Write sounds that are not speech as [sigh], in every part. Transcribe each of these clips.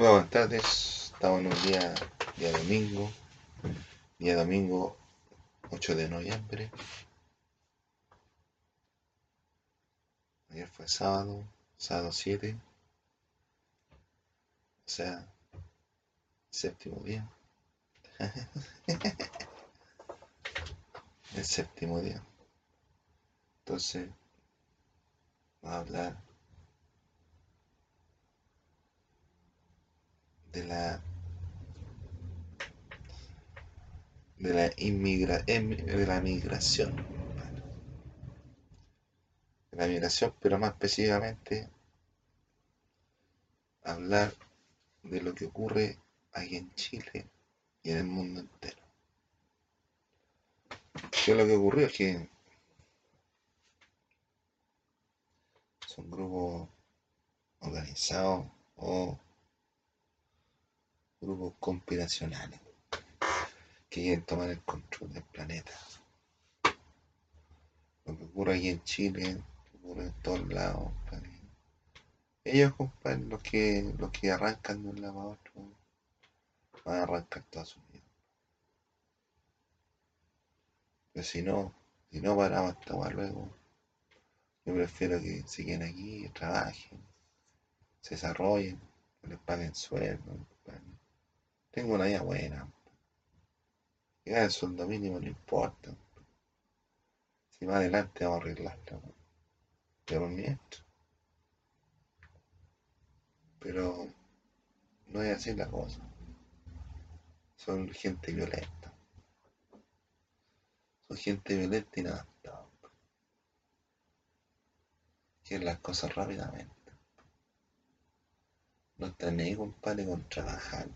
Muy buenas tardes, estamos en un día, día domingo, día domingo 8 de noviembre. Ayer fue sábado, sábado 7, o sea, séptimo día. [laughs] El séptimo día. Entonces, vamos a hablar de la de la inmigra, de la migración de la migración pero más específicamente hablar de lo que ocurre aquí en Chile y en el mundo entero ¿Qué es lo que ocurrió? Es que son grupos organizados o grupos conspiracionales que quieren tomar el control del planeta. Lo que ocurre aquí en Chile, lo que ocurre en todos lados, Ellos, compadre, los que, los que arrancan de un lado a otro, van a arrancar toda su vida. Pero si no, si no paramos hasta luego, yo prefiero que se queden aquí, trabajen, se desarrollen, les paguen sueldo, tengo una vida buena. Llegar el sueldo mínimo no importa. Si más adelante vamos a arreglarla. Pero mientras. Pero no es así la cosa. Son gente violenta. Son gente violenta y nada. Quieren las cosas rápidamente. No están ni compadre, con trabajar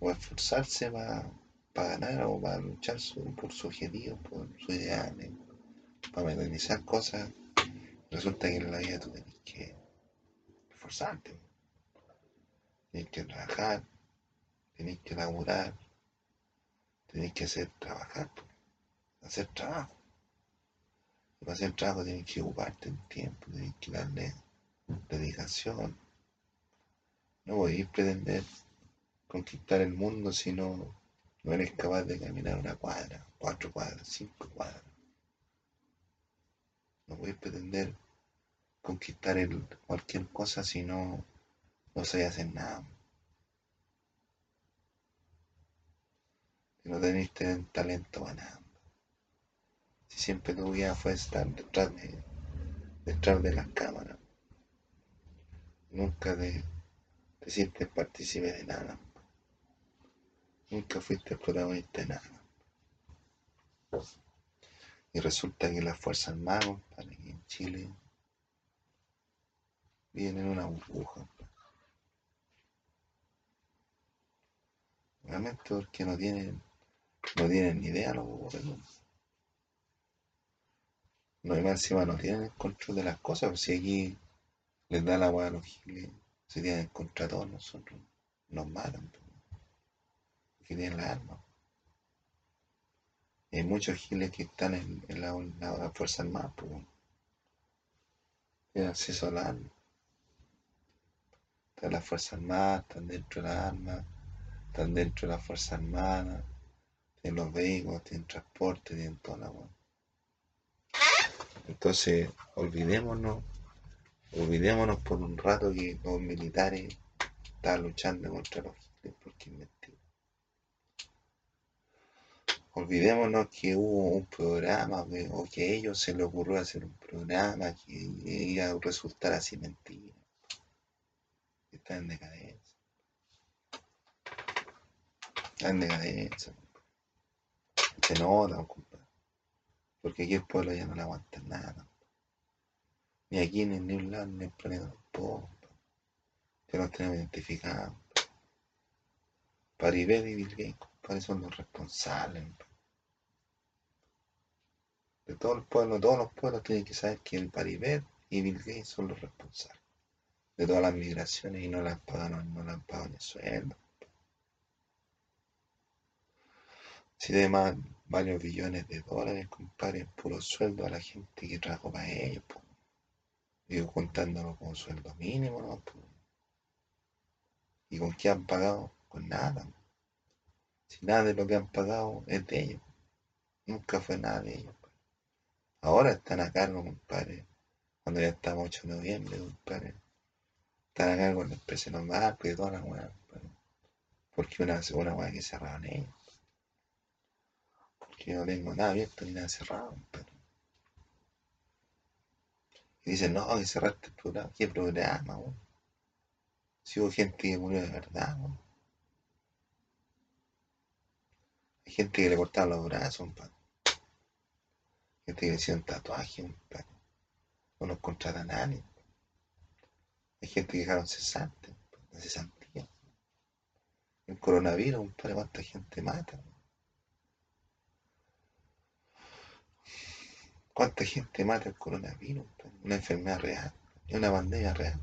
o esforzarse para ganar o para luchar por su objetivo, por su ideales, para modernizar cosas, resulta que en la vida tú tenés que esforzarte, tenés que trabajar, tenés que laburar, tenés que hacer trabajar, hacer trabajo. Y para hacer trabajo tenés que ocuparte el tiempo, tenés que darle dedicación. No a pretender conquistar el mundo si no, no eres capaz de caminar una cuadra, cuatro cuadras, cinco cuadras. No puedes pretender conquistar cualquier cosa si no, no sabes hacer nada. Si no tenés talento para nada. Si siempre tu vida fue estar detrás de, detrás de las cámaras. Nunca te sientes partícipe de nada. Nunca fuiste protagonista de nada. Y resulta que las Fuerzas Armadas, para aquí en Chile, vienen en una burbuja. Realmente porque no tienen, no tienen ni idea los gobernantes. No, y más encima no tienen el control de las cosas, pues si aquí les da la agua a los giles, se tienen contra todos nosotros, nos matan. Que tienen la arma. hay muchos giles que están en, la, Fuerza Armada, pues, tienen acceso a la arma. Están las Fuerzas Armadas, están dentro de la arma, están dentro de la Fuerza Armada, tienen los vehículos, tienen transporte, tienen toda la agua. Entonces, olvidémonos, olvidémonos por un rato que los militares están luchando contra los giles porque olvidémonos que hubo un programa o que a ellos se les ocurrió hacer un programa que iba a resultar así mentira. Está en decadencia. Está en decadencia. Se nota, compadre. Porque aquí el pueblo ya no le aguanta nada. Ni aquí, ni en ningún lado, ni en el planeta tampoco. Que nos tenemos identificados. Paribet y Bill Gates, compadre, son los responsables de todo el todos los pueblos tienen que saber que el Paribet y Bill Gates son los responsables de todas las migraciones y no las pagan, no las pagan el sueldo. Si además varios billones de dólares, compadre, puro sueldo a la gente que trajo para ellos, pues. digo contándolo como sueldo mínimo, ¿no? ¿Y con qué han pagado? Con nada. Si nada de lo que han pagado es de ellos. Nunca fue nada de ellos. Ahora están a cargo, compadre. Cuando ya estamos 8 de noviembre, compadre. Están a cargo en la empresa normal, pues toda la weá, Porque una, una weá que cerraron ellos. Porque yo no tengo nada abierto ni nada cerrado, compadre. Y dicen, no, que cerraste el programa. ¿Qué programa, weón? Si hubo gente que murió de verdad, weón. Hay gente que le cortaron los brazos, compadre. Que le hicieron tatuajes, compadre. No los contrata nadie. Hay gente que dejaron cesantes, de cesantía. El coronavirus, compadre, cuánta gente mata. ¿Cuánta gente mata el coronavirus? Una enfermedad real, una pandemia real.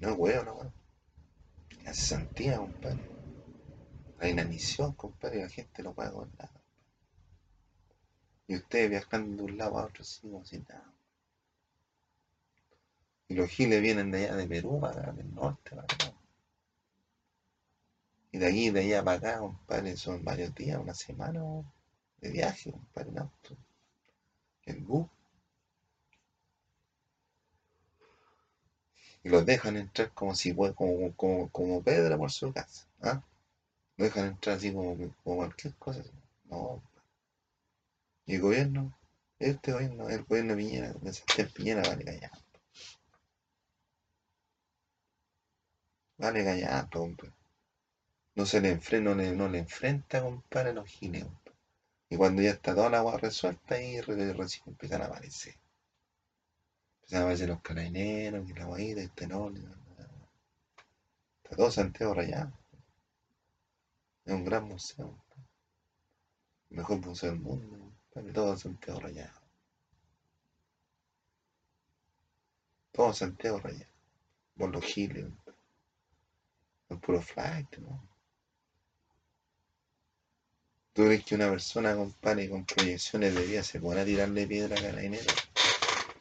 No es huevo, no, weón. La cesantía, compadre. La inanición, compadre, la gente no puede con nada. Y ustedes viajando de un lado a otro sin nada. Y los giles vienen de allá de Perú, para del norte, para acá. Y de aquí, de allá para acá, compadre, son varios días, una semana de viaje, compadre, en auto el bus. Y los dejan entrar como si fuera como, como, como por su casa. ¿ah? Lo dejan entrar así como, como cualquier cosa. No. Y el gobierno, este gobierno, el gobierno de Piñera, de Santiago Piñera vale callar. Vale callar, hombre. No se le enfrenta, no le, no le enfrenta, compadre, los giles, y cuando ya está toda la agua resuelta, ahí recién empiezan a aparecer. Empiezan a aparecer los carabineros, y la guaita, el tenor. Está todo Santiago rayado. Es un gran museo. El mejor museo del mundo. Todo Santiago rayado. Todo Santiago rayado. Por los giles. El puro flight, ¿no? ¿Tú crees que una persona, compadre, con proyecciones de vida se pone a tirarle piedra a dinero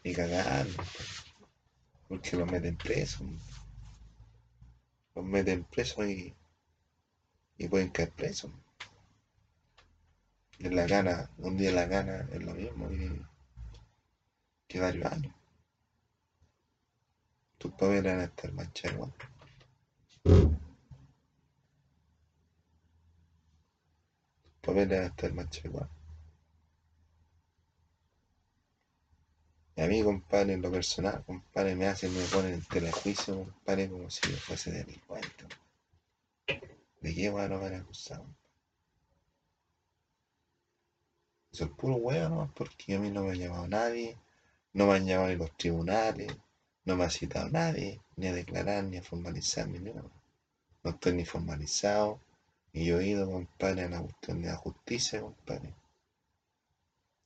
Y cagarlo, porque los meten presos. Los meten presos y, y pueden caer presos. En la gana, un día en la gana es lo mismo que, que varios años. Tus papeles van a estar manchados papeles hasta el macho igual. Y a mí, compadre, en lo personal, compadre, me hacen, me ponen en telejuicio, compadre, como si yo fuese delincuente. ¿De qué weón no me han acusado? Eso es puro weón, ¿no? Porque a mí no me ha llamado nadie, no me han llamado ni los tribunales, no me ha citado nadie, ni a declarar, ni a formalizar, ni nada. No estoy ni formalizado, y yo he ido, compadre, en la cuestión de la justicia, compadre.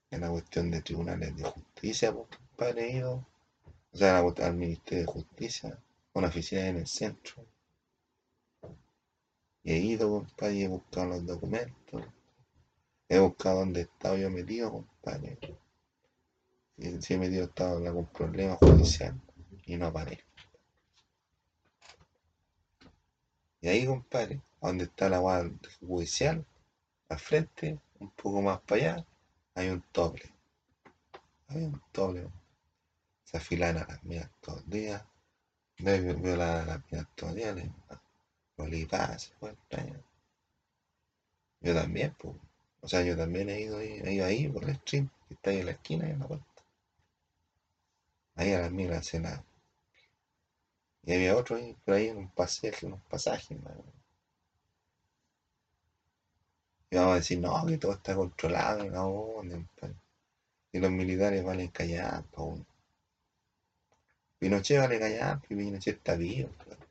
En la cuestión de tribunales de justicia, pues, compadre, he ido. O sea, al Ministerio de Justicia, una oficina en el centro. He ido, compadre, y he buscado los documentos. He buscado dónde estaba yo metido, compadre. Y si he metido estaba en algún problema judicial y no aparezco. Y ahí, compadre, donde está la guardia judicial, al frente, un poco más para allá, hay un doble. Hay un doble. Se afilan a las mías todos los días. Veo violar a las mías todos los días. Le pase, pues, Yo también, pues. O sea, yo también he ido, he ido ahí por el stream, que está ahí en la esquina, en la puerta. Ahí a las nada. Y había otro ahí, por ahí en un pasaje, unos pasajes, Y vamos a decir, no, que todo está controlado, no, y los militares valen callar, pues. Pinochet vale callar, y Pinochet está vivo, claro.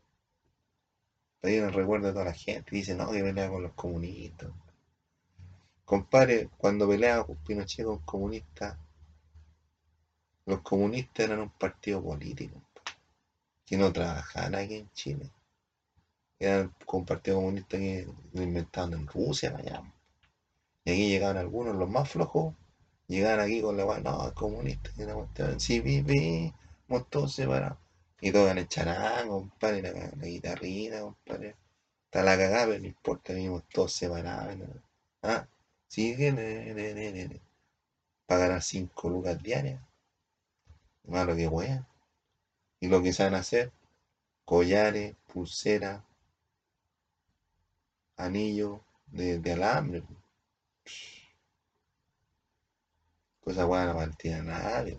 Ahí no recuerdo a toda la gente, dice, no, que pelea con los comunistas. Compadre, cuando peleaba con Pinochet con comunistas, los comunistas eran un partido político, que no trabajaban aquí en Chile. Eran un partido comunista que lo inventaron en Rusia, allá. Y aquí llegaban algunos, los más flojos, llegaban aquí con la no, comunista, y la cuestión, sí, vi, vi, todos separados. Y tocan el charango, compadre, la, la guitarrita, compadre. Está la cagada, pero no importa, vivimos todos separados. Ah, sí, ne, ne. Para ganar 5 lucas diarias. Malo que wea. Y lo que saben hacer, collares, pulseras, anillos de, de alambre. Cosa buena no mantiene a nadie.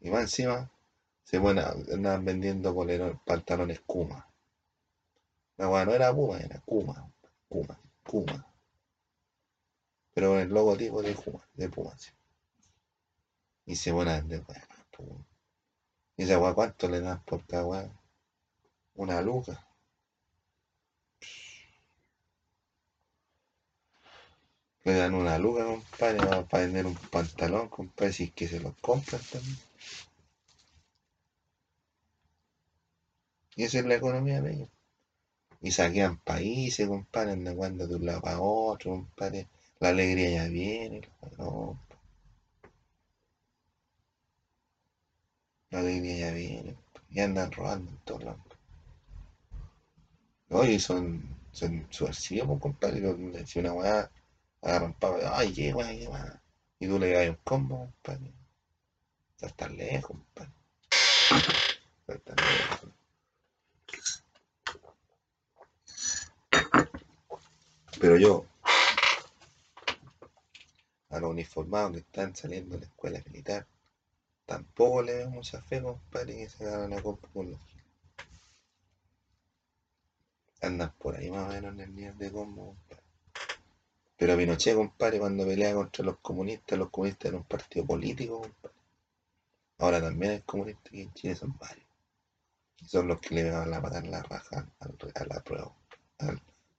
Y más encima, se bueno, andaban vendiendo pantalones Kuma. La weá no era Puma, era. Kuma, Kuma. Pero el logotipo de Kuma, de Puma. Y se van a vender weá. po, weón. Y esa weá, ¿cuánto le dan por cada weá? Una luca. Le dan una luca, compadre, para vender un pantalón, compadre, si es que se los compran también. Y esa es la economía de ellos. Y saquean países, compadre, andan de un lado para otro, compadre. La alegría ya viene, no, la alegría ya viene. Y andan robando en todos lados. Oye, son, son subversivos, compadre. lo- Si una weá agarran pavo, ay, qué weá, qué weá. Y tú le das un combo, compadre. Estás tan lejos, compadre. Estás tan lejos. Pero yo, a los uniformados que están saliendo de la escuela militar, tampoco le veo mucha fe, compadre, que se hagan una compa con los. Andan por ahí más o menos en el nivel de combo, compadre. Pero Pinochet, compadre, cuando pelea contra los comunistas, los comunistas eran un partido político, compadre. Ahora también hay comunistas que en Chile son varios. Y son los que le van a pagar la raja a la prueba,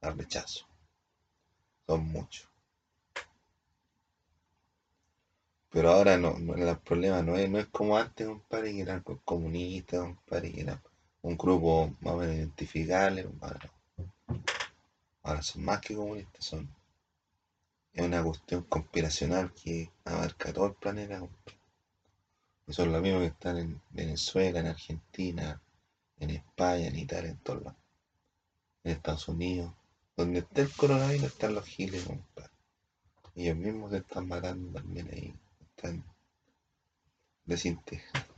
al rechazo. Son muchos. Pero ahora no, no, el problema no es, no es como antes, compadre, que eran co- comunistas, compadre, que eran un grupo más o menos identificable, compadre. Ahora son más que comunistas, son es una cuestión conspiracional que abarca todo el planeta, compadre. Y son los mismos que están en Venezuela, en Argentina, en España, en Italia, en todos lados. En Estados Unidos. Donde esté el coronavirus están los giles, compadre. Ellos mismos se están matando también ahí. Están desintegrando.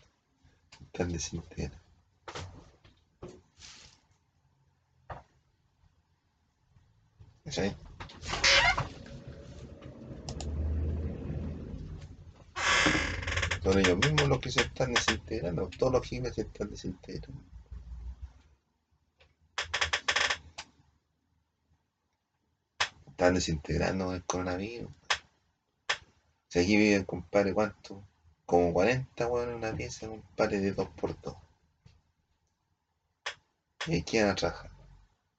Están desintegrando. ¿Cachai? Son ellos mismos los que se están desintegrando. Todos los giles se están desintegrando. Están desintegrando el coronavirus. Si aquí viven, compadre, ¿cuánto? Como 40 weón en una pieza, compadre, de 2x2. Y ahí quieren a trabajar.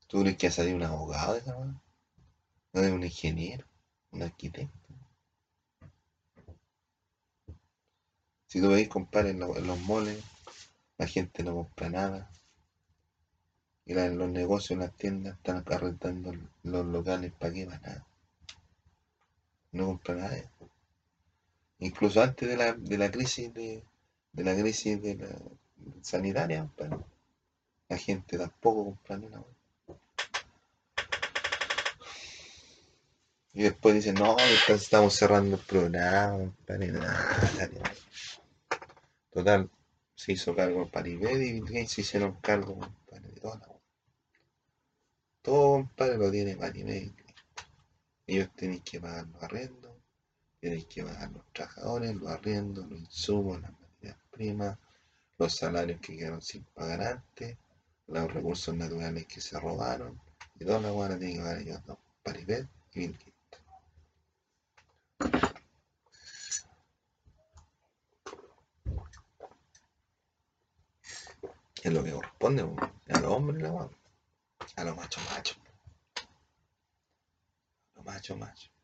¿Tú crees que va a salir un abogado de esa weón? ¿No es un ingeniero? ¿Un arquitecto? Si tú veis, compadre, en, lo- en los moles, la gente no compra nada. Y los negocios, las tiendas, están arrendando los locales para qué, para nada. No compra nada. Incluso antes de la, de la crisis de, de la crisis de la sanitaria, compadre, la gente tampoco compra ni una. Y después dicen, no, estamos cerrando el programa, nada. Total, se hizo cargo Paribet y Bill se hicieron cargo, compadre, de toda la. Todo, compadre, lo tiene Paribet. Ellos tienen que pagar los arrendos, tienen que pagar los trabajadores, los arrendos, los insumos, las materias primas, los salarios que quedaron sin pagar antes, los recursos naturales que se robaron, y toda la la tienen que pagar ellos dos, Paribet y Gates. Es lo que corresponde, a los hombres la weá. A los machos machos. A los machos machos.